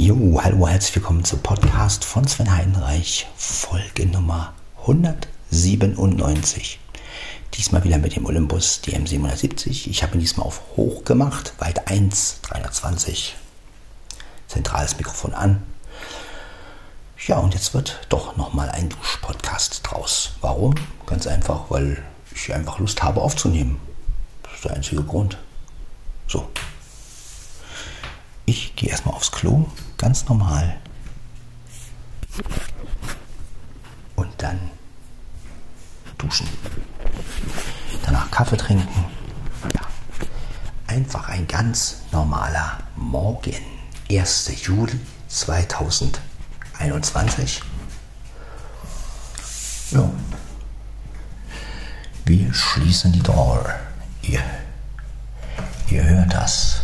Jo, hallo, herzlich willkommen zum Podcast von Sven Heidenreich, Folge Nummer 197. Diesmal wieder mit dem Olympus DM770. Ich habe ihn diesmal auf hoch gemacht, weit 1, 320. Zentrales Mikrofon an. Ja, und jetzt wird doch nochmal ein Dusch-Podcast draus. Warum? Ganz einfach, weil ich einfach Lust habe aufzunehmen. Das ist der einzige Grund. So. Ich gehe erstmal aufs Klo, ganz normal. Und dann duschen. Danach Kaffee trinken. Ja. Einfach ein ganz normaler Morgen. 1. Juli 2021. Ja. Wir schließen die Door. Ihr, ihr hört das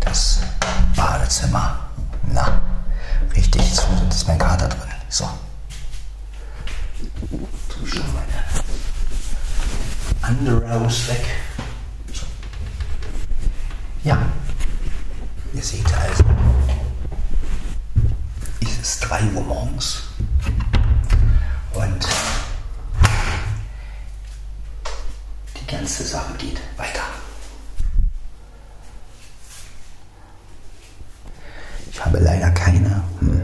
das Badezimmer. Na, richtig sonst ist mein Kater drin. So. Tu schon meine Underhouse weg. So. Ja, ihr seht also, es ist 3 Uhr morgens und die ganze Sache geht weiter. Ich habe leider keine. Hm.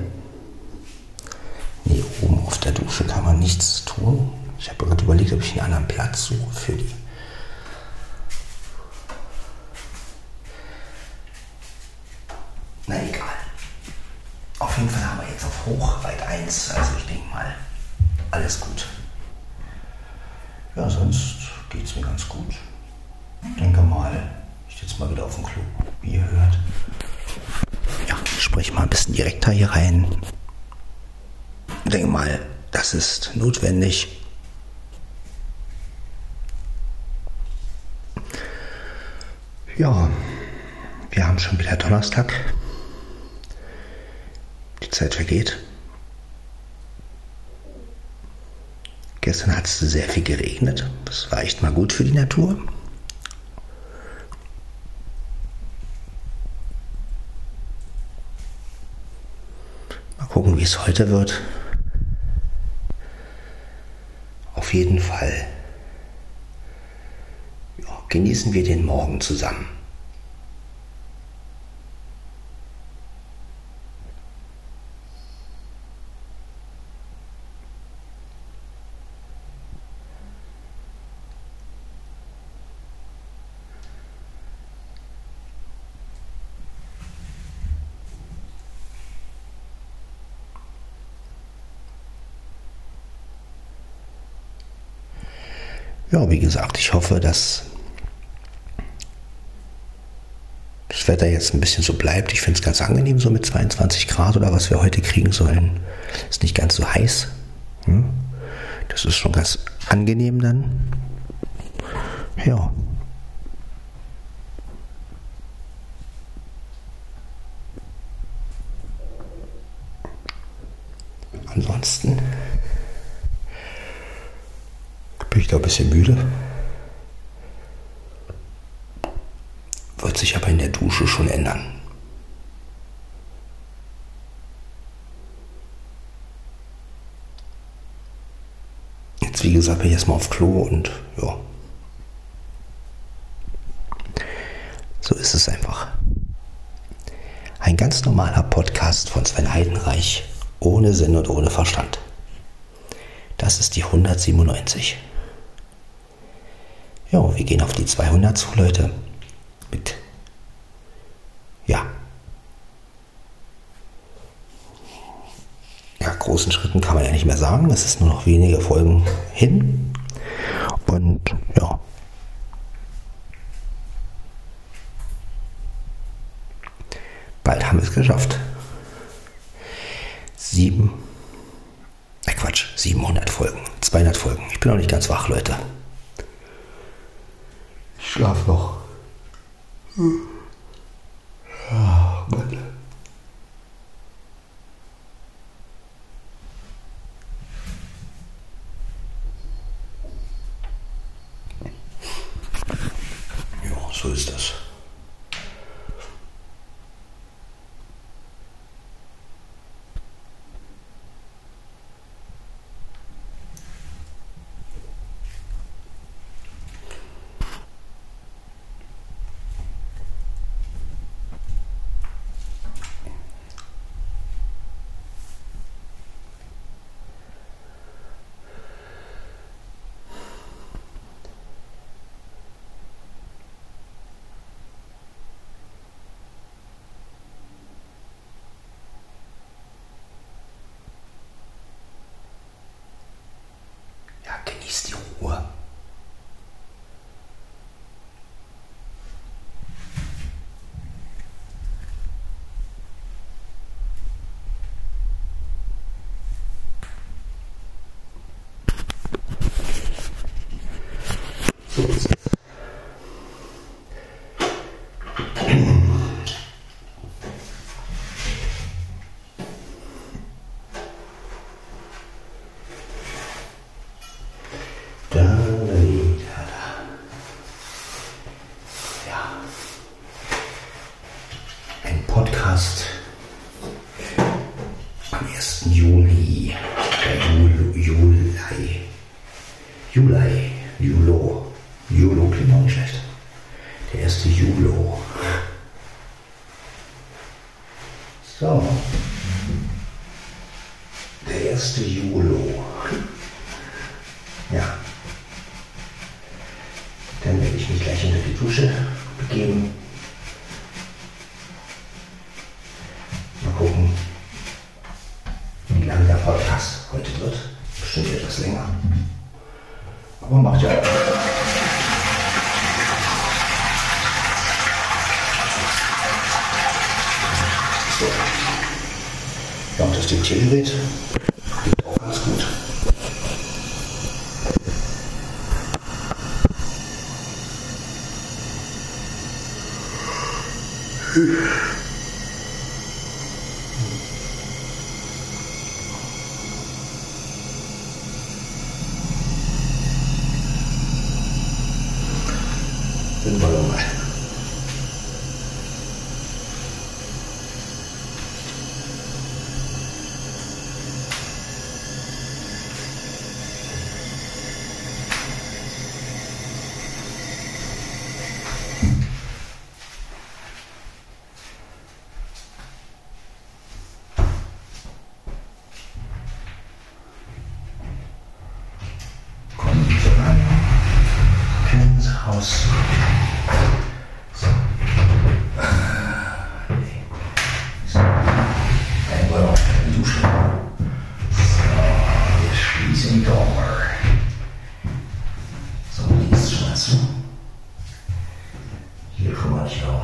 Nee, oben auf der Dusche kann man nichts tun. Ich habe gerade überlegt, ob ich einen anderen Platz suche für die. Na egal. Auf jeden Fall haben wir jetzt auf hoch weit 1. Also ich denke mal, alles gut. Ja, sonst geht es mir ganz gut. Ich denke mal, ich sitze mal wieder auf dem Klo, wie ihr hört spreche mal ein bisschen direkter hier rein. Ich denke mal, das ist notwendig. Ja, wir haben schon wieder Donnerstag. Die Zeit vergeht. Gestern hat es sehr viel geregnet. Das war echt mal gut für die Natur. gucken, wie es heute wird. Auf jeden Fall ja, genießen wir den Morgen zusammen. Ja, wie gesagt, ich hoffe, dass das Wetter jetzt ein bisschen so bleibt. Ich finde es ganz angenehm, so mit 22 Grad oder was wir heute kriegen sollen. Ist nicht ganz so heiß. Hm? Das ist schon ganz angenehm dann. Ja. Ansonsten bin ich da ein bisschen müde. Wird sich aber in der Dusche schon ändern. Jetzt, wie gesagt, bin ich erstmal auf Klo und ja. So ist es einfach. Ein ganz normaler Podcast von Sven Heidenreich, ohne Sinn und ohne Verstand. Das ist die 197. Ja, wir gehen auf die 200 zu, Leute. Mit, ja, ja, großen Schritten kann man ja nicht mehr sagen. Es ist nur noch wenige Folgen hin. Und ja. Bald haben wir es geschafft. Sieben, äh Quatsch, 700 Folgen, 200 Folgen. Ich bin noch nicht ganz wach, Leute schlaf noch. Ja, Mann.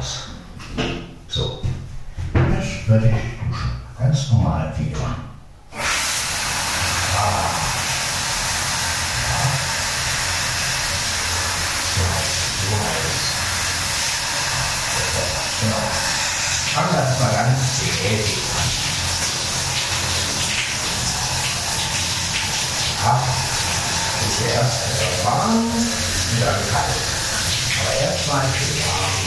aus. So. Jetzt würde ich duschen. Ganz normal wie immer. Ah. Schauen wir das mal ganz behäbig an. Ja, zuerst erst warm, wieder kalt. Aber erstmal schön warm.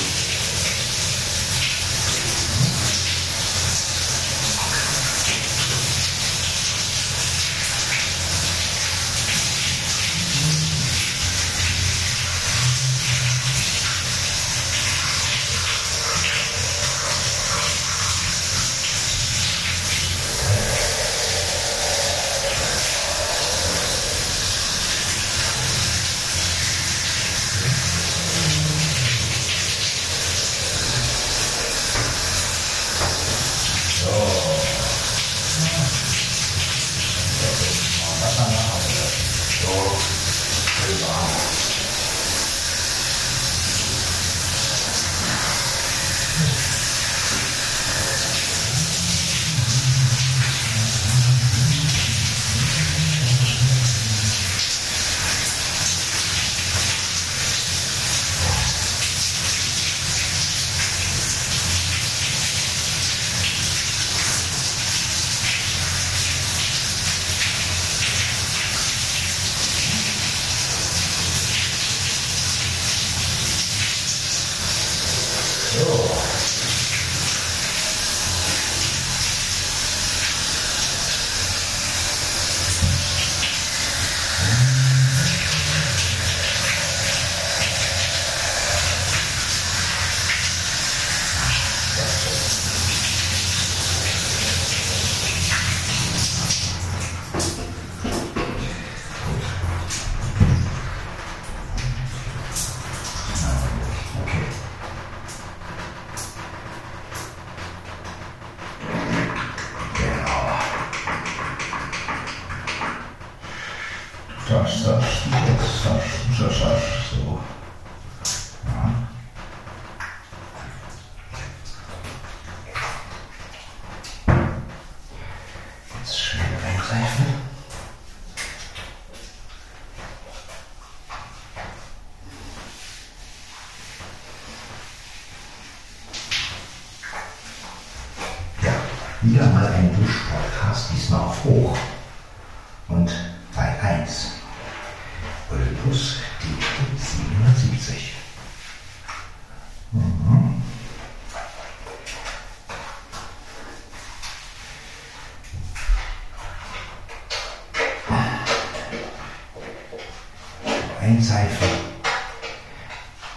Seife.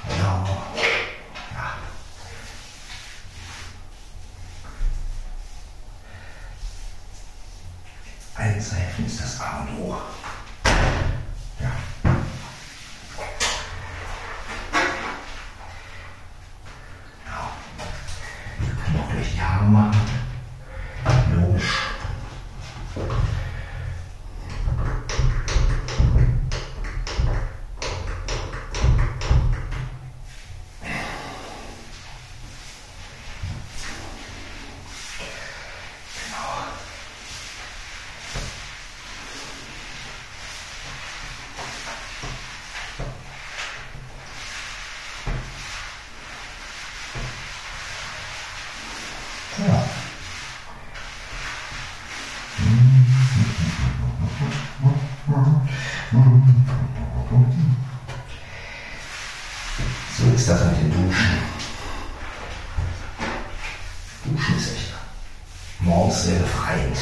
Genau. Ja. Altseifen ist das A und O. So ist das mit dem Duschen. Duschen ist echt morgens sehr befreiend.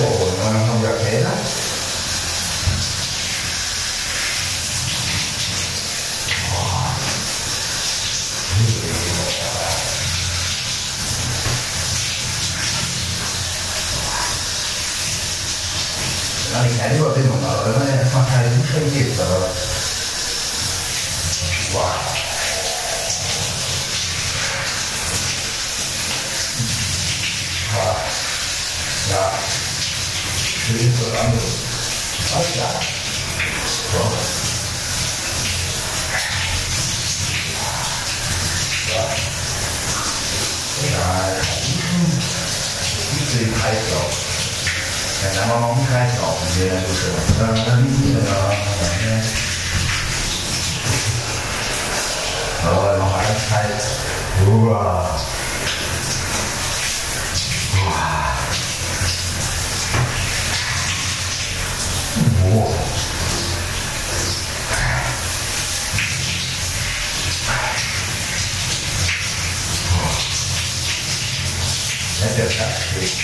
Dann haben wir Käse. Gar nicht eine Überwindung, aber wenn man ja erstmal keine Dusche gibt, aber. Boah. Ah. Ja. Schön ist was anderes. Wow. Das ist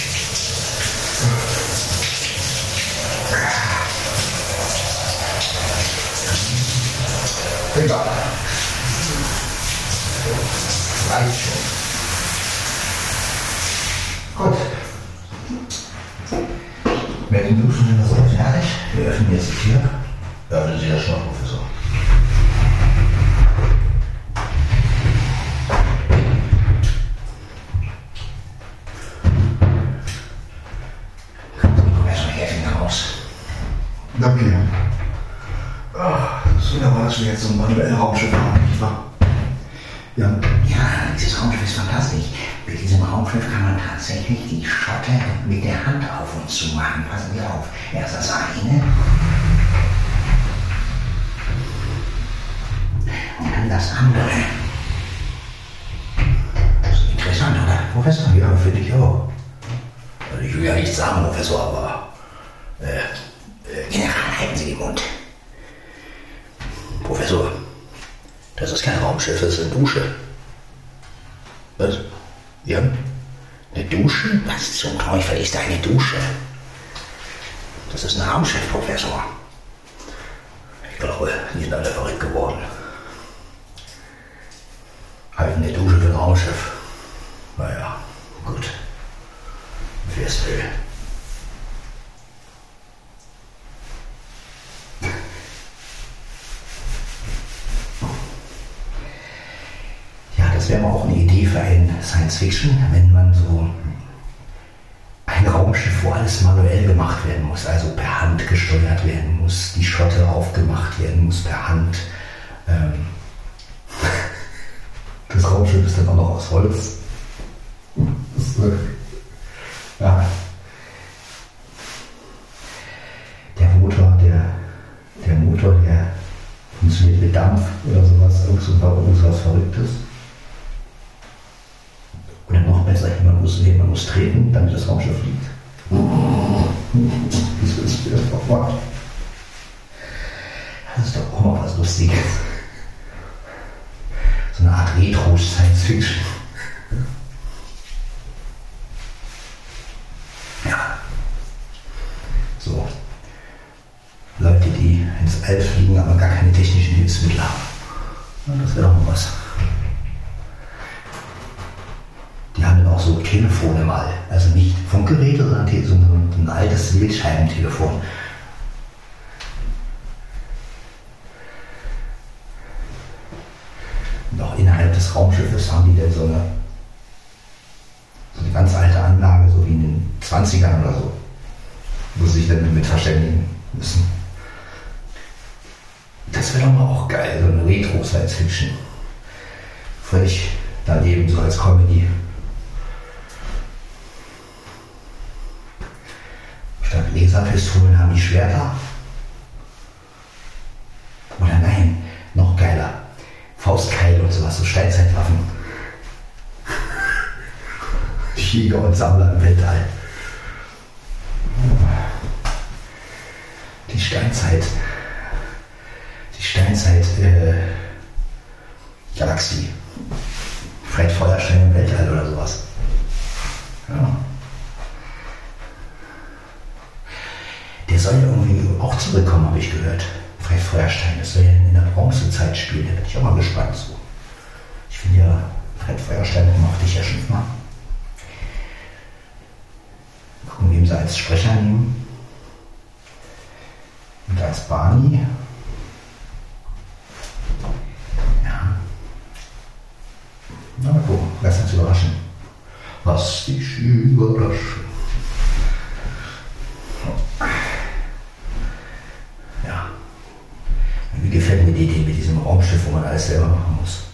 nichts sagen, Professor, aber. Äh, äh, General, halten Sie den Mund. Professor, das ist kein Raumschiff, das ist eine Dusche. Was? Ja? Eine Dusche? Was zum Teufel ist eine Dusche? Das ist ein Raumschiff, Professor. Ich glaube, die sind alle verrückt geworden. Halten eine Dusche für ein Raumschiff. Naja, gut. Wer es will. Ja, das wäre mal auch eine Idee für ein Science Fiction, wenn man so ein Raumschiff, wo alles manuell gemacht werden muss, also per Hand gesteuert werden muss, die Schotte aufgemacht werden muss per Hand. Ähm, das Raumschiff ist dann auch noch aus Holz. Das Raumschiff Wählscheibentelefon. Und auch innerhalb des Raumschiffes haben die dann so eine, so eine ganz alte Anlage, so wie in den 20ern oder so, wo sie sich dann mit verständigen müssen. Das wäre doch mal auch geil, so eine Retro-Science-Fiction. Völlig daneben, so als Comedy. Statt Laserpistolen haben die Schwerter. Oder nein, noch geiler. Faustkeile und sowas, so Steinzeitwaffen. Jäger und Sammler im Weltall. Die Steinzeit. Die Steinzeit äh, Galaxie. Vielleicht Feuerstein im Weltall oder sowas. Ja. Auch zurückkommen, habe ich gehört. Fred Feuerstein, das soll ja in der Bronzezeit spielen. Da bin ich auch mal gespannt. So. Ich finde ja, Fred Feuerstein mochte ich ja schon mal. Gucken, wem sie als Sprecher nehmen. Und als Barney. Ja. Na, mal gucken, lass uns überraschen. Was dich überraschen. Ja. Wie gefällt mir die Idee mit diesem Raumschiff, wo man alles selber machen muss?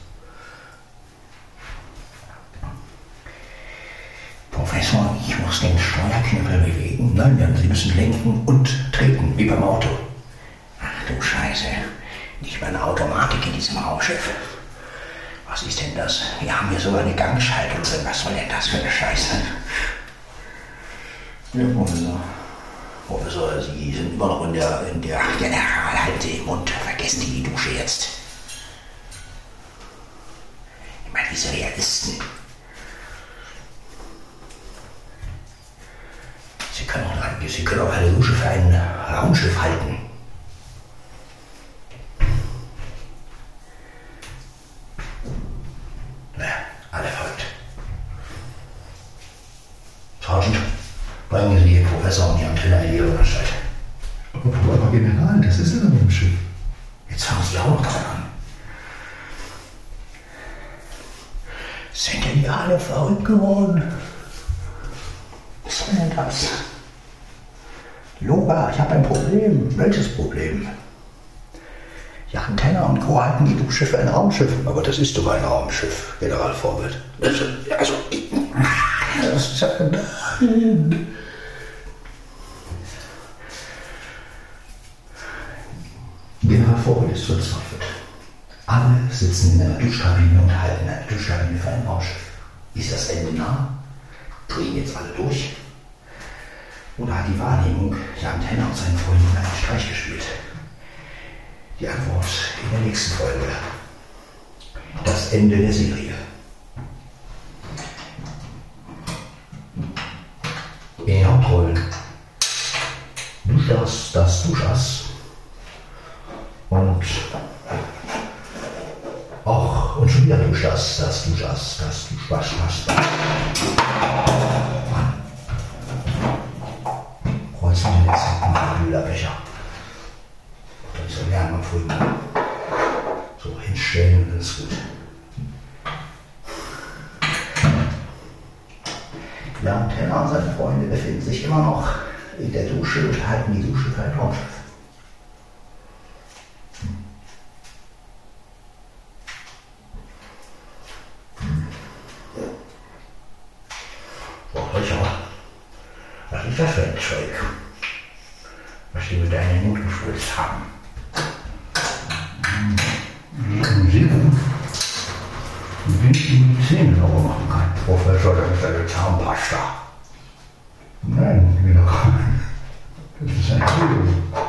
Professor, ich muss den Steuerknüppel bewegen. Nein, ja, Sie müssen lenken und treten, wie beim Auto. Ach du Scheiße. Nicht mal eine Automatik in diesem Raumschiff. Was ist denn das? Wir haben hier sogar eine Gangschaltung drin. Was soll denn das für eine Scheiße? Ja, Professor. Professor, Sie sind immer noch in der, in der General, halten Sie den Mund. Vergessen Sie die Dusche jetzt. Ich meine, diese Realisten. Sie können auch, Sie können auch eine Dusche für ein Raumschiff halten. Ja, alle verrückt. Sergeant, bringen Sie den Professor und die Antenne in die Seite. Aber, aber General, das ist ja noch im Schiff. Jetzt fangen Sie auch noch dran an. Sind denn die alle verrückt geworden? Was soll denn das? Loga, ich habe ein Problem. Welches Problem? Ja, Antenna und Co. halten die Dusche für ein Raumschiff. Aber das ist doch ein Raumschiff, General Vorbild. Also, also, das ist ja... Nein. General Vorbild ist verzweifelt. Alle sitzen in einer Duschkabine und halten eine Duschkabine für ein Raumschiff. Ist das Ende nah? Drehen jetzt alle durch? Oder hat die Wahrnehmung der Antenne und seinen Freunden einen Streich gespielt? Die Antwort in der nächsten Folge. Das Ende der Serie. In den Hauptrollen Duschas, das Duschas und auch und schon wieder Duschas, das Duschas, das Duschas, das Mann. Kreuzen den letzten Mühlerbecher. Dann so lernen am frühen So hinstellen und dann ist gut. Ja, und Tenner und seine Freunde befinden sich immer noch halten die Dusche für ein Raumschiff. Boah, Löcher. Was ist das für ein Zeug? Was die mit deinen Mund gespritzt haben? Sieben. Wie ich die Zähne sauber machen kann. Professor, das ist eine Zahnpasta. Nein, wieder. Das ist ein Kühl.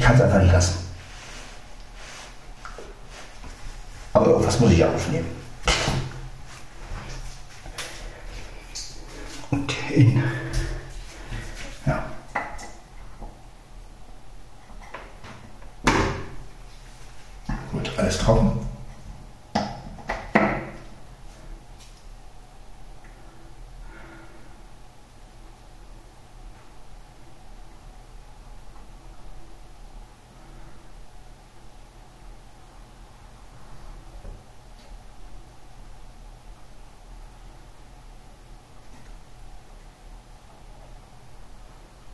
Ich kann es einfach nicht lassen. Aber irgendwas muss ich aufnehmen. Und in. Ja. Gut, alles trocken.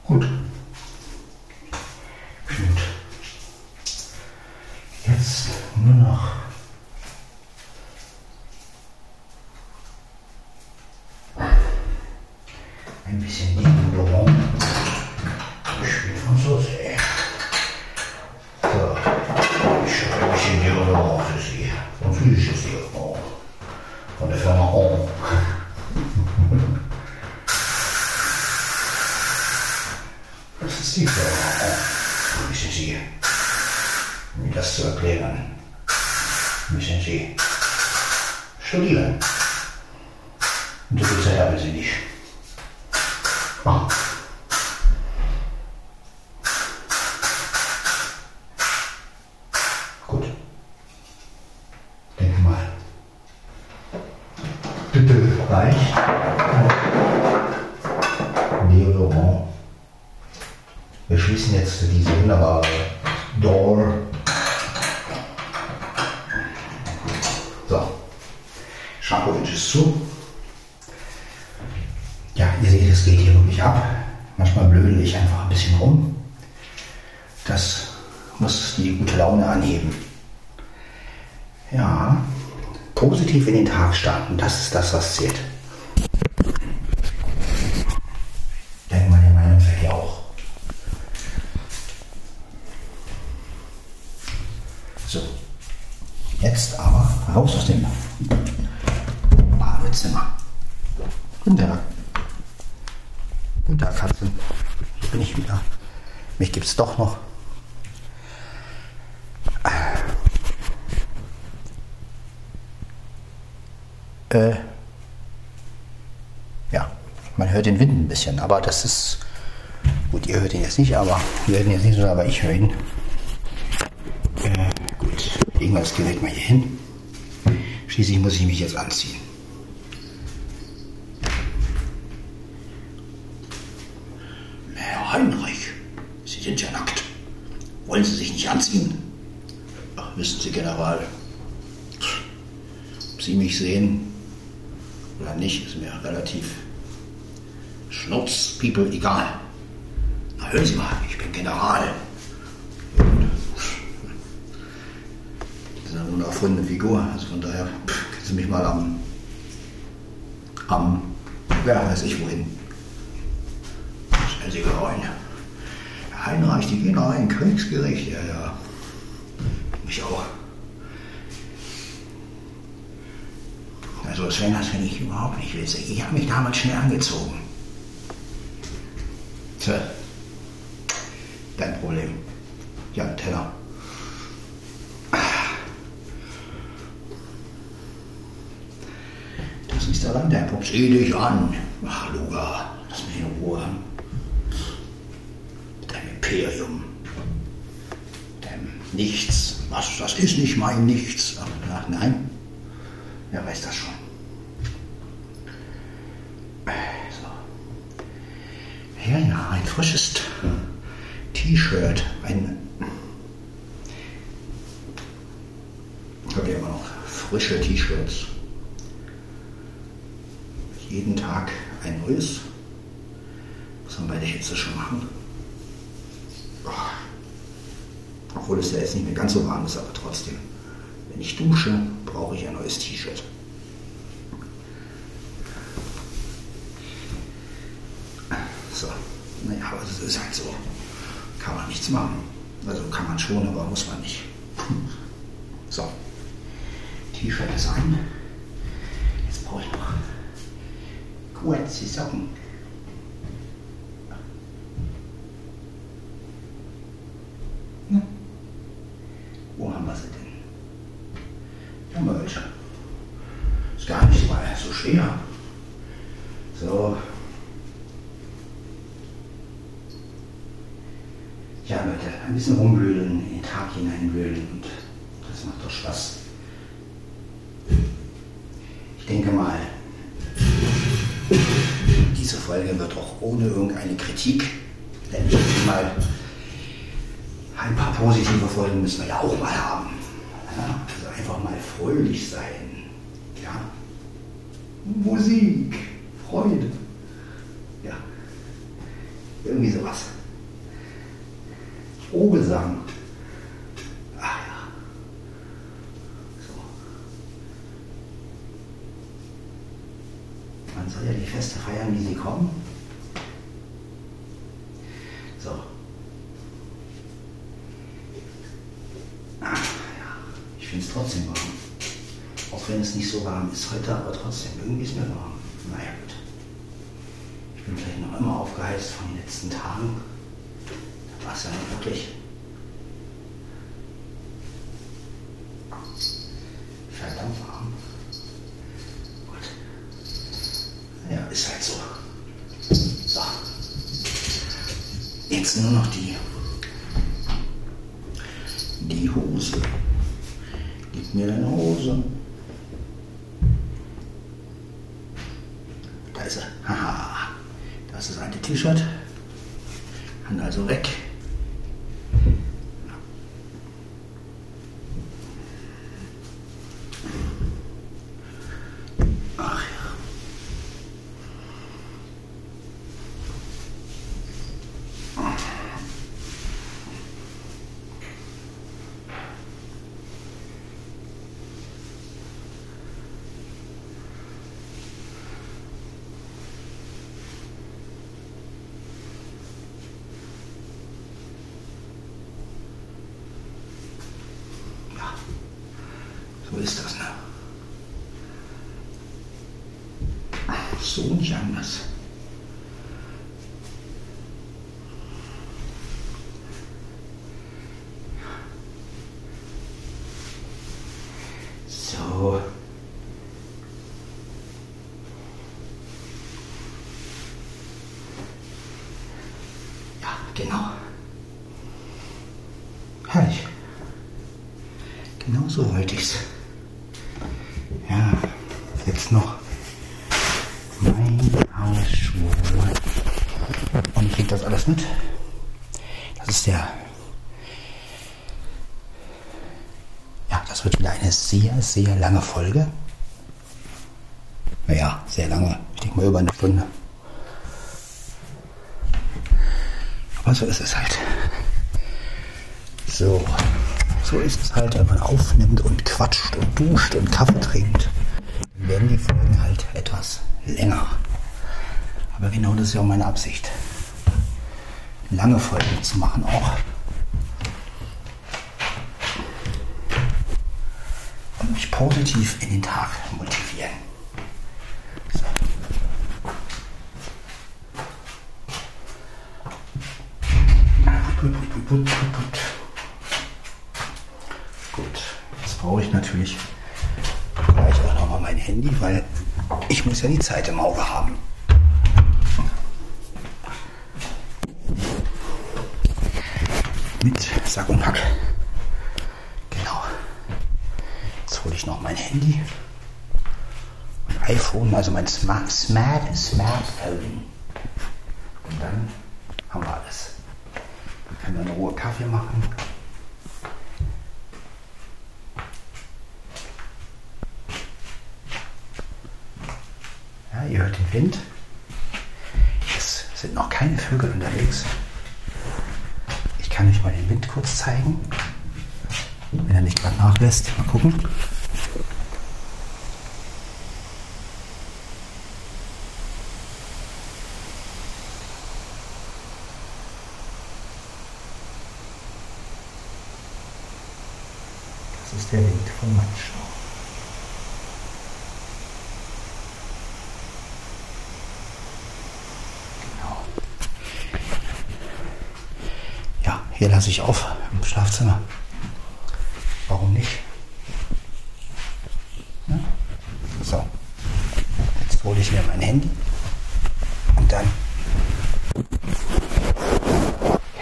Gut. Gut. Jetzt nur noch. Ein bisschen Nebenbüro. Spiel von Soße. So. Ich habe ein bisschen Nebenbüro für Sie. Von Frisches Nebenbüro. Von der Firma On. Das ist die Firma On. Müssen Sie, um das zu erklären, müssen Sie studieren. Und so viel Zeit haben Sie nicht. Ah. Gut. Denke mal. Bitte gleich. Deodorant. Wir schließen jetzt diese wunderbare Door. So. Schrankovic ist zu. Ja, ihr seht, es geht hier wirklich ab. Manchmal blödel ich einfach ein bisschen rum. Das muss die gute Laune anheben. Ja, positiv in den Tag starten, das ist das, was zählt. Ich denke mal, der Meinung seid ihr auch. So, jetzt aber raus aus dem Badezimmer. Guten Tag. Guten Tag, Katzen. Hier bin ich wieder. Mich gibt's doch noch. Äh, ja, man hört den Wind ein bisschen, aber das ist. Gut, ihr hört ihn jetzt nicht, aber wir hören jetzt nicht so, aber ich höre ihn. Äh, gut, das Gerät mal hier hin. Schließlich muss ich mich jetzt anziehen. Herr Heinrich, Sie sind ja nackt. Wollen Sie sich nicht anziehen? Ach, wissen Sie, General, ob Sie mich sehen oder nicht, ist mir relativ Schnurz, People, egal. Na, hören Sie mal, ich bin General. Das ist eine unerfundene Figur, also von daher können Sie mich mal am, am, ja, weiß ich wohin. Stellen Sie rein. Herr Heinreich, die gehen rein, Kriegsgericht, ja, ja. Mich auch. Also Sven, das finde ich überhaupt nicht witzig. Ich habe mich damals schnell angezogen. Tja, dein Problem. Ja, Teller. Das ist der Landtempo. Sieh dich an. Ach, Luga, lass mich in Ruhe. Deinem Imperium. Deinem Nichts. Was, das ist nicht mein Nichts. Ach nein. Wer weiß das schon. So. Ja, ja, ein frisches T-Shirt. Ein. Ich habe ja immer noch frische T-Shirts. Jeden Tag ein neues. Muss man bei der Hitze schon machen. Obwohl es ja jetzt nicht mehr ganz so warm ist, aber trotzdem. Wenn ich dusche, brauche ich ein neues T-Shirt. So. Naja, aber es ist halt so. Kann man nichts machen. Also kann man schon, aber muss man nicht. So. T-Shirt ist an. Jetzt brauche ich noch kurze Socken. Hm. Wo haben wir sie denn? Haben wir welche? Ist gar nicht mal so schwer. So. Ja, Leute, ein bisschen rumwühlen, in den Tag hineinwühlen und das macht doch Spaß. Ich denke mal, diese Folge wird auch ohne irgendeine Kritik, denn ich mal, ein paar positive Folgen müssen wir ja auch mal haben. Ja, also einfach mal fröhlich sein. Ja. Musik, Freude. Ja. Irgendwie sowas. Frohgesang. Ach ja. So. Man soll ja die Feste feiern, wie sie kommen. So. Ach ja, ich finde es trotzdem warm. Auch wenn es nicht heute, aber trotzdem, irgendwie ist mir warm. Naja, gut. Ich bin vielleicht noch immer aufgeheizt von den letzten Tagen. Da war es ja nicht wirklich. Verdammt warm. Gut. Ja, ist halt so. So. Jetzt nur noch. Die Hose. Gib mir deine Hose. Da ist er. Haha. Das ist das alte T-Shirt. Hand also weg. Ach ja. Ja, so ist das, ne? So nicht anders. So. Ja, genau. Herrlich. Genau so wollte ich's. Ja, jetzt noch mein Hausschuh. Und ich krieg das alles mit. Das ist der. Ja, das wird wieder eine sehr, sehr lange Folge. Naja, sehr lange. Ich denke mal über eine Stunde. Aber so ist es halt. So. So ist es halt, wenn man aufnimmt und quatscht und duscht und Kaffee trinkt. Dann werden die Folgen halt etwas länger. Aber genau das ist ja auch meine Absicht. Lange Folgen zu machen auch. Und mich positiv in den Tag motivieren. So. Put, put, put. Gut, jetzt brauche ich natürlich gleich auch nochmal mein Handy, weil ich muss ja die Zeit im Auge haben. Mit Sack und Pack. Genau. Jetzt hole ich noch mein Handy. Mein iPhone, also mein Smart, Smart, Smartphone. Und dann haben wir alles. Dann können wir in Ruhe Kaffee machen. Ja, ihr hört den Wind. Es sind noch keine Vögel unterwegs. Ich kann euch mal den Wind kurz zeigen. Wenn er nicht gerade nachlässt. Mal gucken. ist der Wind von Manschau. Genau. Ja, hier lasse ich auf im Schlafzimmer. Warum nicht? Ja? So, jetzt hole ich mir mein Handy und dann.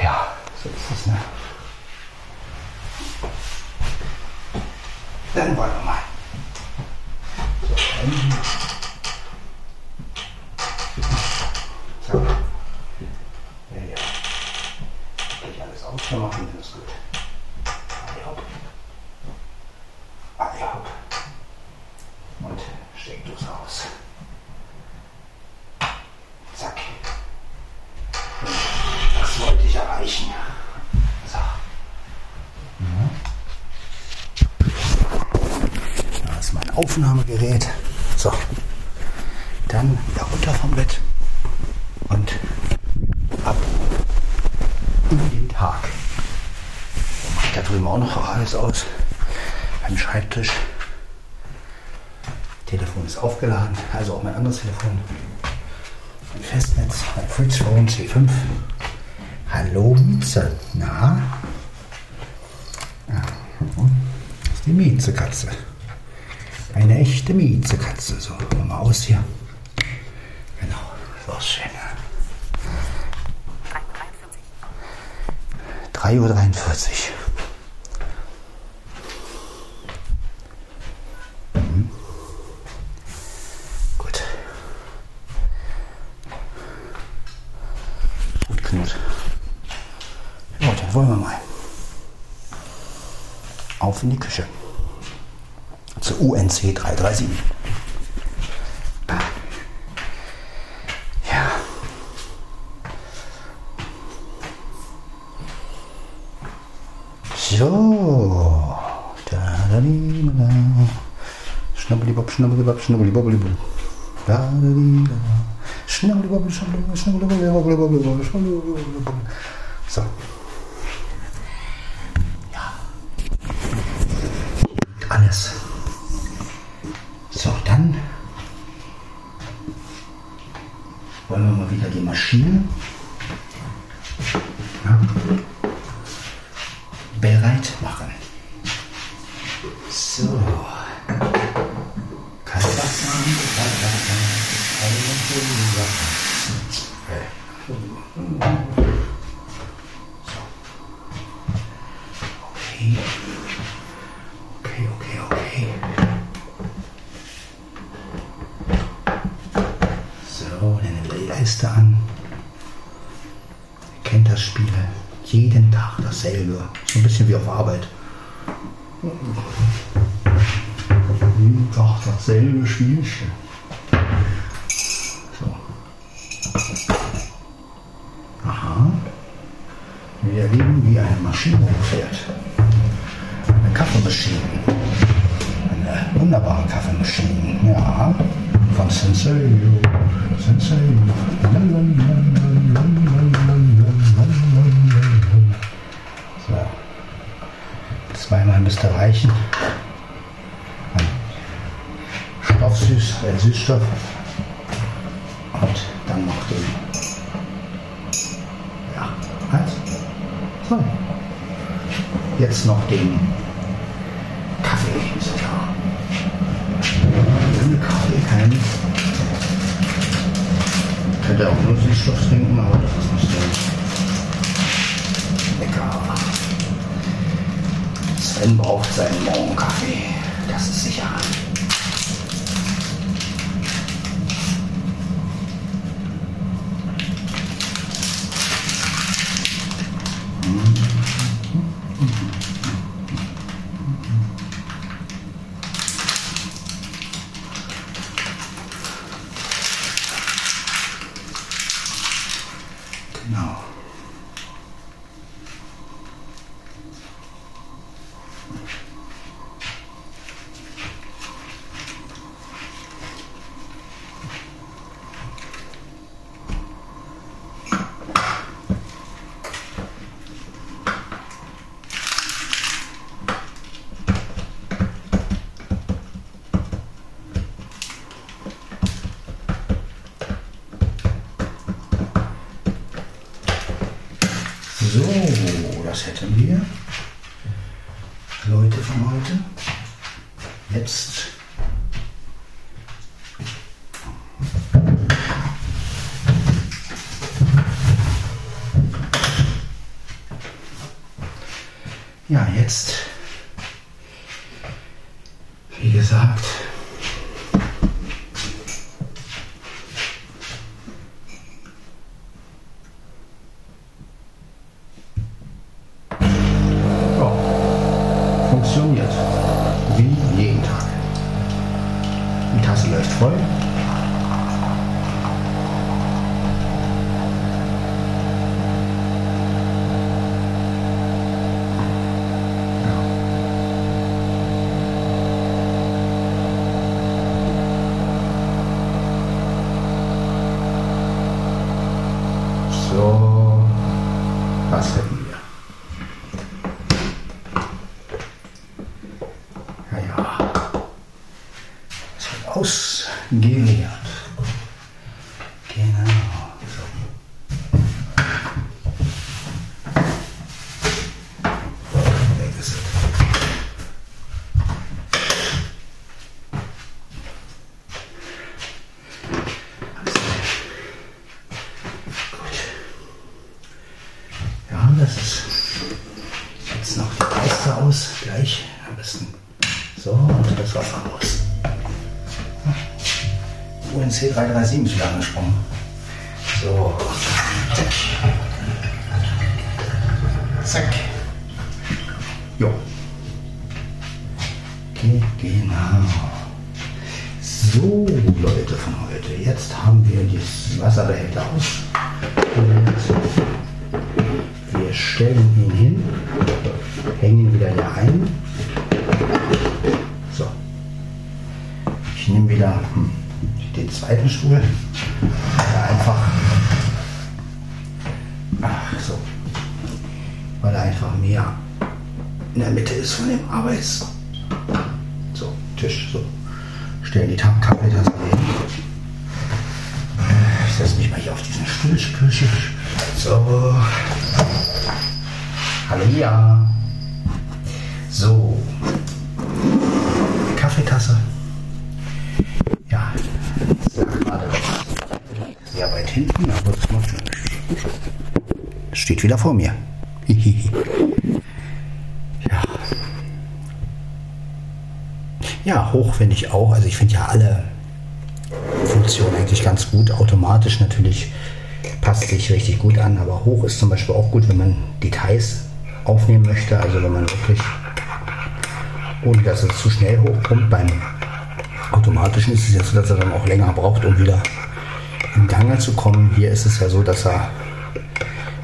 Ja, so ist es, ne? Dann wollen wir mal. So. Aufnahmegerät. So. Dann wieder runter vom Bett. Und ab in den Tag. Da drüben auch noch alles aus. Beim Schreibtisch. Telefon ist aufgeladen, also auch mein anderes Telefon. Mein Festnetz, mein Fritz Phone C5. Hallo Mieze. Na? Ja. Das ist die Miezekatze. Echte Miezekatze. So, wir aus hier. Genau, so schön. 3.43 Uhr. Mhm. Gut. Gut, Knut. Ja, wollen wir mal. Auf in die Küche. Zur UNC 337. Ja. So. Da, da, da, da. Schnabbelibop, schnabbelibop, schnabbelibobbelibop. Da, da, da, da. Schnabbelibobbel, schnabbelibobbel, schnabbelibobbel, schnabbelibobbel. So. Ja. Alles. So, dann mal wieder die Maschine dasselbe. So ein bisschen wie auf Arbeit. Tag dasselbe Spielchen. So. Aha. Wir erleben, wie eine Maschine hochfährt. Eine Kaffeemaschine. Eine wunderbare Kaffeemaschine. Ja. Von Sensei. Sensei. So. Reichen. Ein Stoffsüß, ein Süßstoff. Und dann noch den. Ja, halt. So. Jetzt noch den Genau. Gleich am besten so und das Wasser aus. UNC 337 ist wieder angesprungen. So. Zack. Jo. Okay, genau. So, Leute von heute. Jetzt haben wir das Wasserbehälter aus. Und stellen ihn hin, hängen wieder hier ein. So. Ich nehme wieder hm, den zweiten Stuhl. Der einfach. Ach so. Weil er einfach mehr in der Mitte ist von dem Arbeits. So, Tisch. So. Stellen die Ta- Kaffeetasse hin. Äh, Ich setze mich mal hier auf diesen Stuhl. So. Hallo Mia. So. Kaffeetasse. Ja, ja gerade sehr weit hinten, aber das macht nichts. Steht wieder vor mir. Ja. Ja, hoch finde ich auch. Also ich finde ja alle Funktionen eigentlich ganz gut. Automatisch natürlich passt sich richtig gut an, aber hoch ist zum Beispiel auch gut, wenn man Details aufnehmen möchte. Also wenn man wirklich, ohne dass es zu schnell hochkommt, beim automatischen ist es ja so, dass er dann auch länger braucht, um wieder im Gange zu kommen. Hier ist es ja so, dass er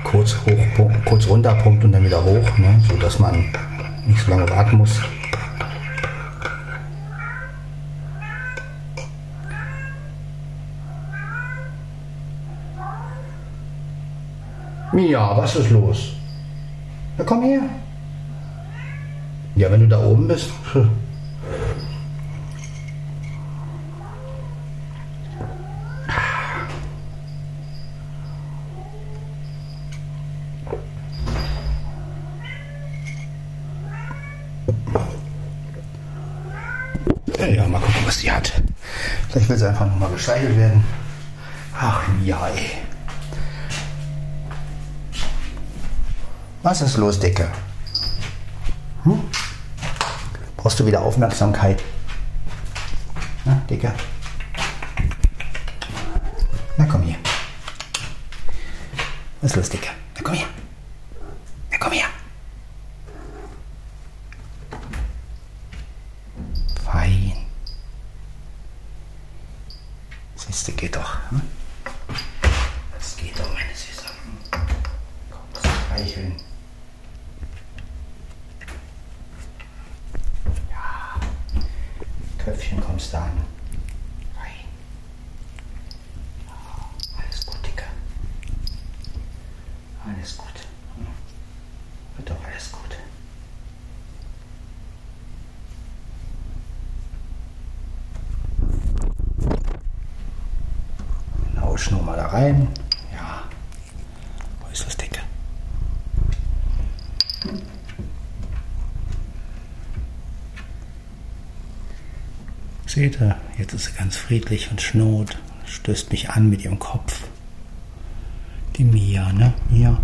kurz, hoch, kurz runter pumpt und dann wieder hoch, ne? so dass man nicht so lange warten muss. Ja, was ist los? Na komm her. Ja, wenn du da oben bist. Ja, mal gucken, was die hat. Vielleicht will sie einfach nochmal gestreichelt werden. Ach ja, ey. Was ist los, Dicke? Hm? Brauchst du wieder Aufmerksamkeit? Na, Dicke? Na komm hier. Was ist los, Dicke? Na komm her. Na komm her. Fein. Siehst du, geht doch. Hm? Das geht doch, meine Süße. Komm, streicheln. Ja. Köpfchen kommst du an. Rein. Ja, alles gut, Dicker. Alles gut. Hm? Wird doch alles gut. Genau, schnur mal da rein. Ja. Wo ist das Dicke? Seht ihr, jetzt ist sie ganz friedlich und schnurrt, stößt mich an mit ihrem Kopf. Die Mia, ne? Mia.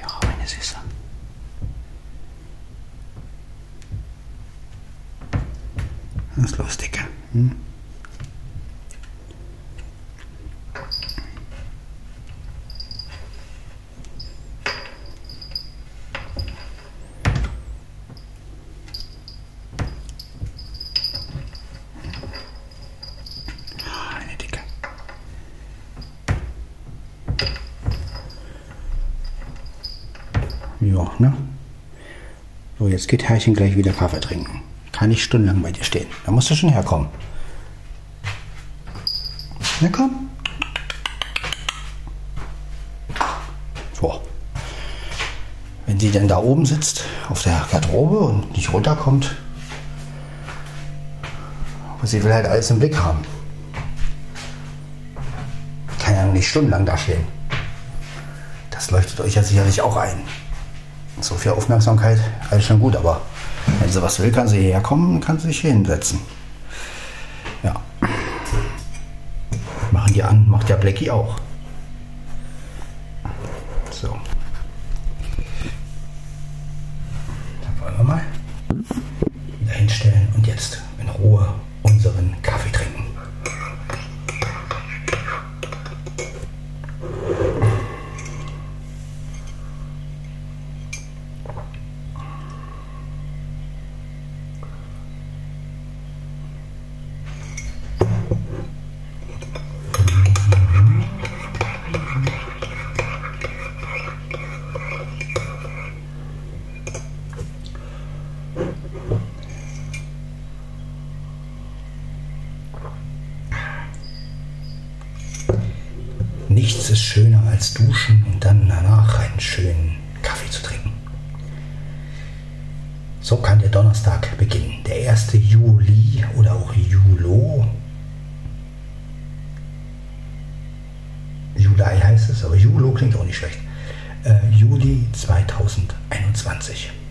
Ja, meine Süße. Was ist los, Dicke? Hm? Eine Dicke. Ja, ne? So, jetzt geht Herrchen gleich wieder Kaffee trinken. Kann ich stundenlang bei dir stehen. Da musst du schon herkommen. Na komm. So. Wenn sie denn da oben sitzt, auf der Garderobe und nicht runterkommt, aber sie will halt alles im Blick haben. Kann ja nicht stundenlang da stehen. Das leuchtet euch ja sicherlich auch ein. So viel Aufmerksamkeit, alles schon gut, aber wenn sie was will, kann sie hierher kommen und kann sich hier hinsetzen. Ja. Machen die an, macht der Blackie auch. Juli 2021.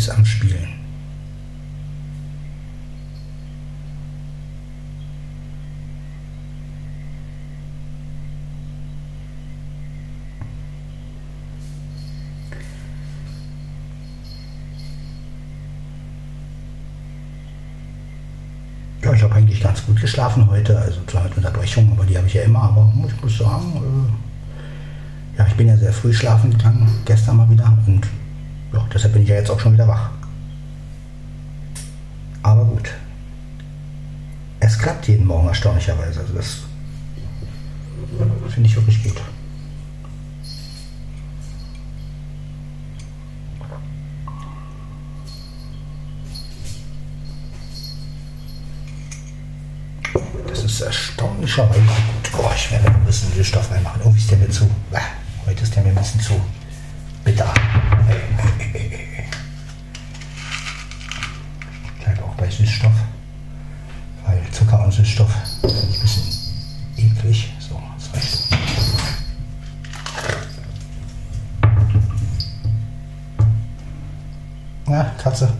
ist am Spielen. Ich habe eigentlich ganz gut geschlafen heute. Also zwar mit Unterbrechung, aber die habe ich ja immer. Aber ich muss sagen, äh, ja, ich bin ja sehr früh schlafen gegangen, gestern mal wieder. Und ja, deshalb bin ich ja jetzt auch schon wieder wach. Aber gut. Es klappt jeden Morgen erstaunlicherweise. Also das finde ich wirklich gut. Das ist erstaunlicherweise gut. Boah, ich werde ein bisschen Süßstoff reinmachen. Irgendwie ist der mir zu. Heute ist der mir ein bisschen zu bitter. Gleich auch bei Süßstoff, weil Zucker und Süßstoff sind ein bisschen eklig. So, das reicht. Na, Katze.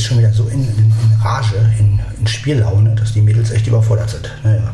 ist schon wieder so in, in, in Rage, in, in Spiellaune, dass die Mädels echt überfordert sind. Naja.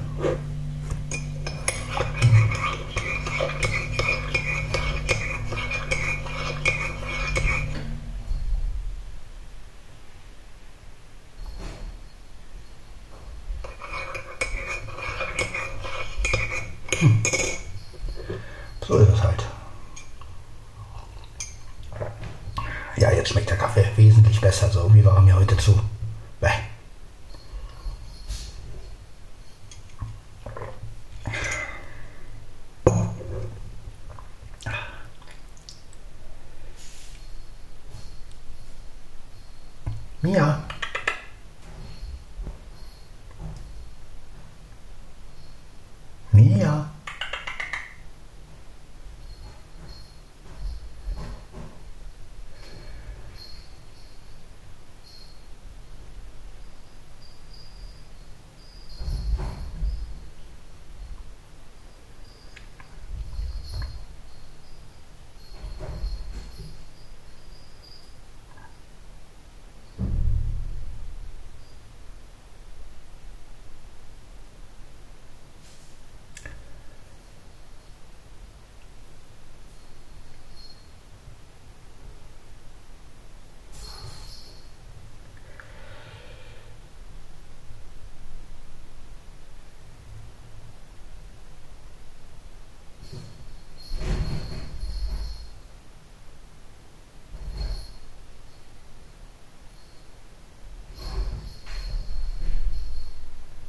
Yeah.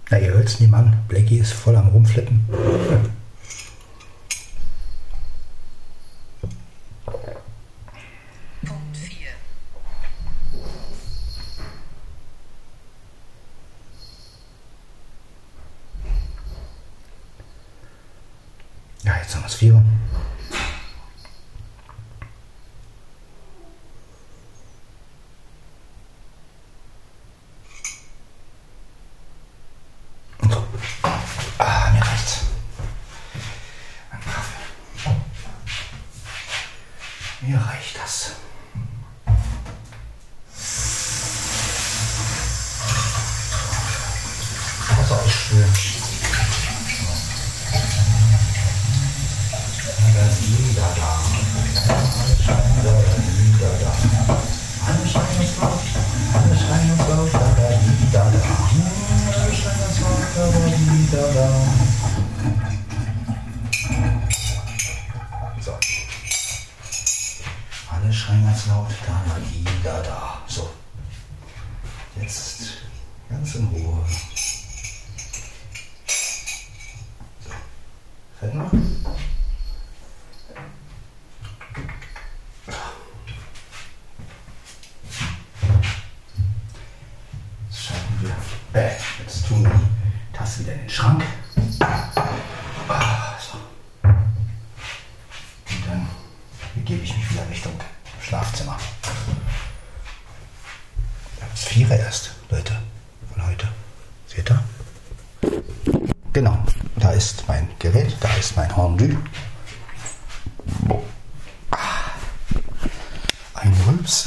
Na, ihr hört's niemand. Blackie ist voll am Rumflippen.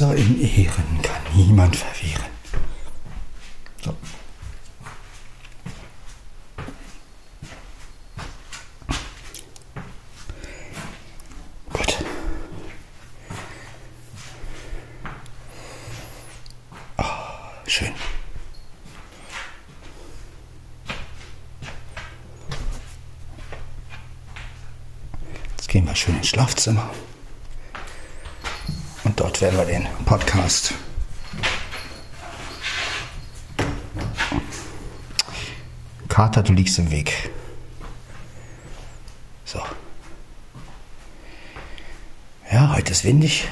Wasser in Ehren kann niemand verwehren. So. Gut. Oh, schön. Jetzt gehen wir schön ins Schlafzimmer wir den Podcast Kater, du liegst im Weg. So. Ja, heute ist windig.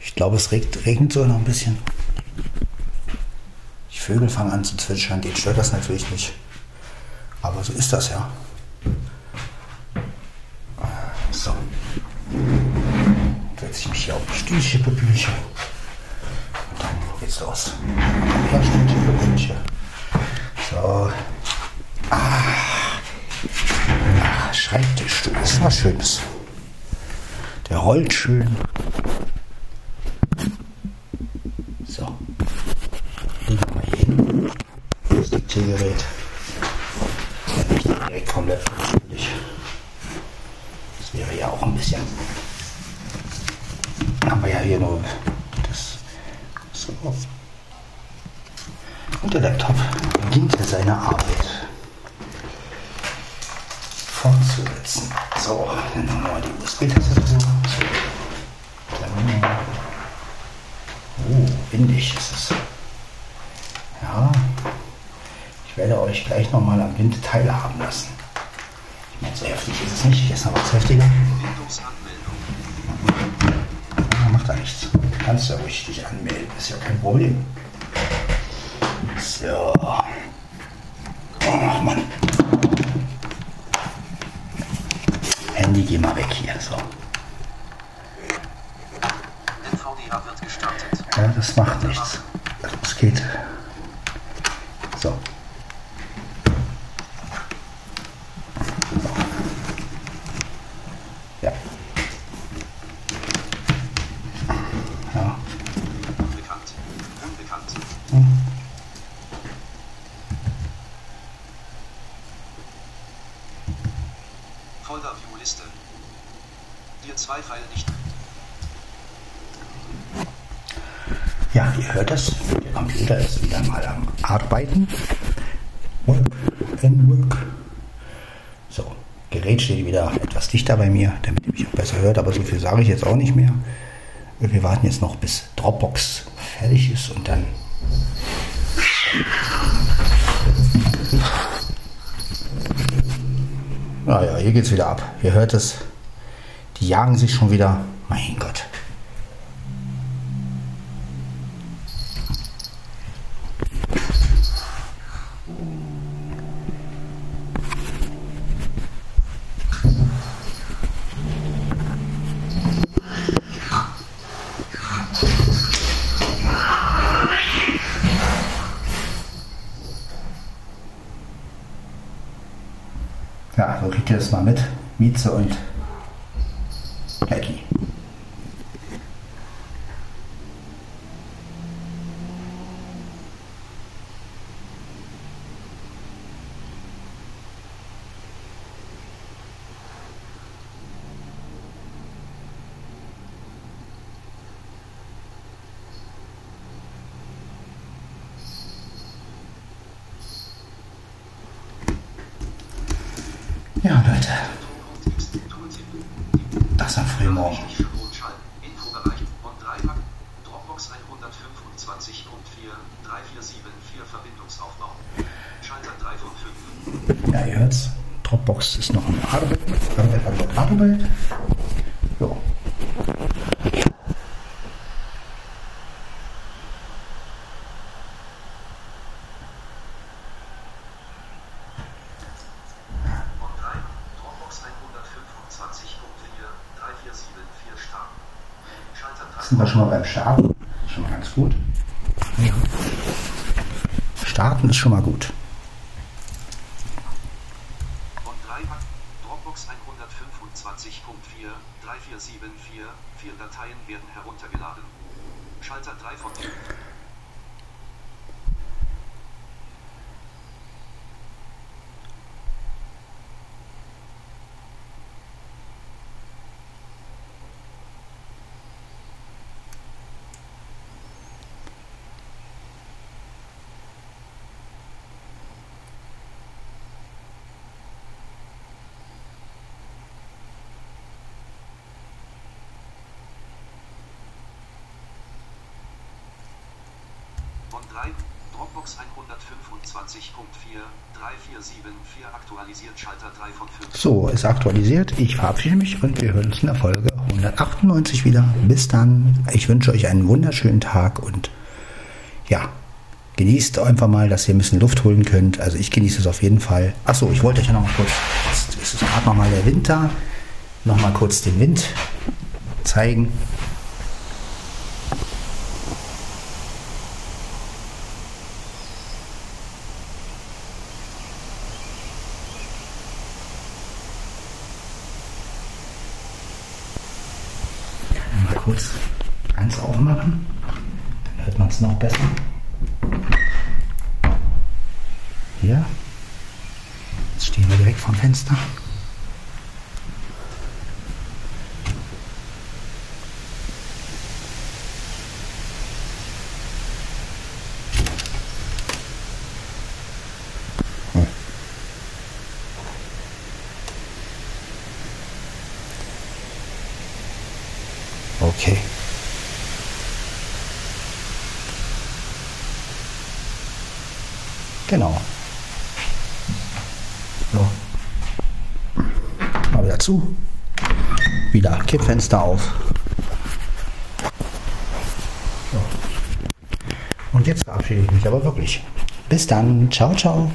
Ich glaube, es regnet, regnet sogar noch ein bisschen. Die Vögel fangen an zu zwitschern, denen stört das natürlich nicht. Aber so ist das ja. So. Setze ich mich hier auf ein Stühlchen, Bübülchen. Und dann geht's los. Ja, Stühlchen, Bübülchen. So. Ah. ah. Schreibtischstuhl, ist was Schönes. Der rollt schön. Pfeile nicht. Ja, ihr hört es. Der Computer ist wieder mal am Arbeiten. Work and work. So, Gerät steht wieder etwas dichter bei mir, damit ihr mich auch besser hört, aber so viel sage ich jetzt auch nicht mehr. Wir warten jetzt noch, bis Dropbox fertig ist und dann. Naja, hier geht's wieder ab. Ihr hört es. Die jagen sich schon wieder. Mein Gott. Ja, so kriegt ihr das mal mit. Mieze und Hacky. Ja, Leute, Tooltip. das am Frühmorgen. Rotschall. Infobereich. Und Dreifach. Dropbox 125 und 4. 3474 Verbindungsaufbau. Schalter 3 von 5. Ja, ihr hört's. Dropbox ist noch am Arbeit. Arbeit, Arbeit, Arbeit. So. Und 3. Dropbox 125 und 4. 3474 starten. Schalter 3 Sind wir schon mal beim Starten? Schon mal ganz gut. Ja. Starten ist schon mal gut. Von 3. Dropbox 125.4 3474 aktualisiert Schalter 3 von 5. So, ist aktualisiert. Ich verabschiede mich und wir hören uns in der Folge 198 wieder. Bis dann. Ich wünsche euch einen wunderschönen Tag und ja, genießt einfach mal, dass ihr ein bisschen Luft holen könnt. Also ich genieße es auf jeden Fall. Achso, ich wollte euch ja noch mal kurz, jetzt ist es gerade noch mal der Winter, noch mal kurz den Wind zeigen. Mal kurz eins aufmachen, dann hört man es noch besser. Hier. Jetzt stehen wir direkt vom Fenster. Hm. Okay. Genau. So. Mal wieder zu. Wieder Kippfenster auf. So. Und jetzt verabschiede ich mich aber wirklich. Bis dann. Ciao, ciao.